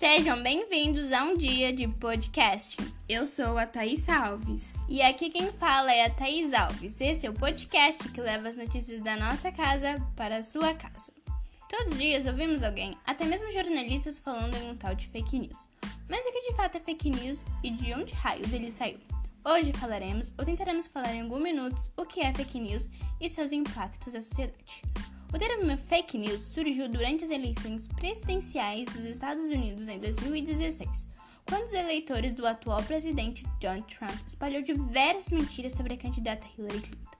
Sejam bem-vindos a um dia de podcast. Eu sou a Thaís Alves. E aqui quem fala é a Thaís Alves. Esse é o podcast que leva as notícias da nossa casa para a sua casa. Todos os dias ouvimos alguém, até mesmo jornalistas, falando em um tal de fake news. Mas o que de fato é fake news e de onde raios ele saiu? Hoje falaremos, ou tentaremos falar em alguns minutos, o que é fake news e seus impactos na sociedade. O termo fake news surgiu durante as eleições presidenciais dos Estados Unidos em 2016, quando os eleitores do atual presidente Donald Trump espalhou diversas mentiras sobre a candidata Hillary Clinton.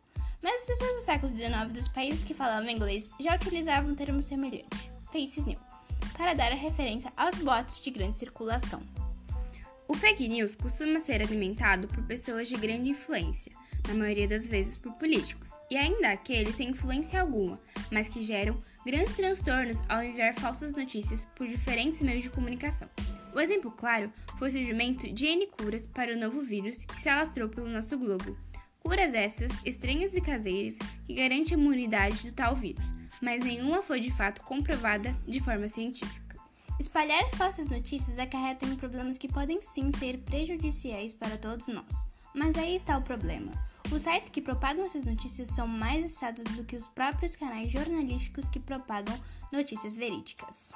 Mas as pessoas do século XIX dos países que falavam inglês já utilizavam um termo semelhante, fake news, para dar a referência aos boatos de grande circulação. O fake news costuma ser alimentado por pessoas de grande influência, na maioria das vezes por políticos, e ainda aqueles sem influência alguma, mas que geram grandes transtornos ao enviar falsas notícias por diferentes meios de comunicação. O exemplo claro foi o surgimento de N curas para o novo vírus que se alastrou pelo nosso globo. Curas essas estranhas e caseiras que garantem a imunidade do tal vírus, mas nenhuma foi de fato comprovada de forma científica. Espalhar falsas notícias acarreta em problemas que podem sim ser prejudiciais para todos nós. Mas aí está o problema. Os sites que propagam essas notícias são mais acessados do que os próprios canais jornalísticos que propagam notícias verídicas.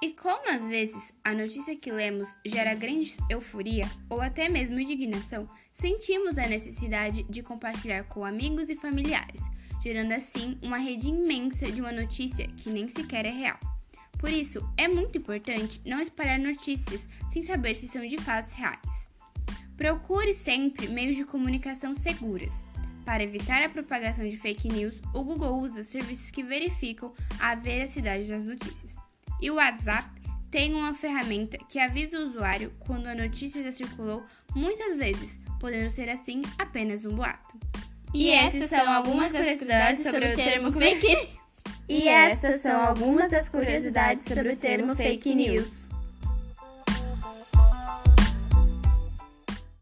E como às vezes a notícia que lemos gera grande euforia ou até mesmo indignação, sentimos a necessidade de compartilhar com amigos e familiares, gerando assim uma rede imensa de uma notícia que nem sequer é real. Por isso, é muito importante não espalhar notícias sem saber se são de fato reais. Procure sempre meios de comunicação seguras. Para evitar a propagação de fake news, o Google usa serviços que verificam a veracidade das notícias. E o WhatsApp tem uma ferramenta que avisa o usuário quando a notícia já circulou muitas vezes, podendo ser assim apenas um boato. E essas são algumas das curiosidades sobre o termo fake news. E essas são algumas das curiosidades sobre o termo fake news.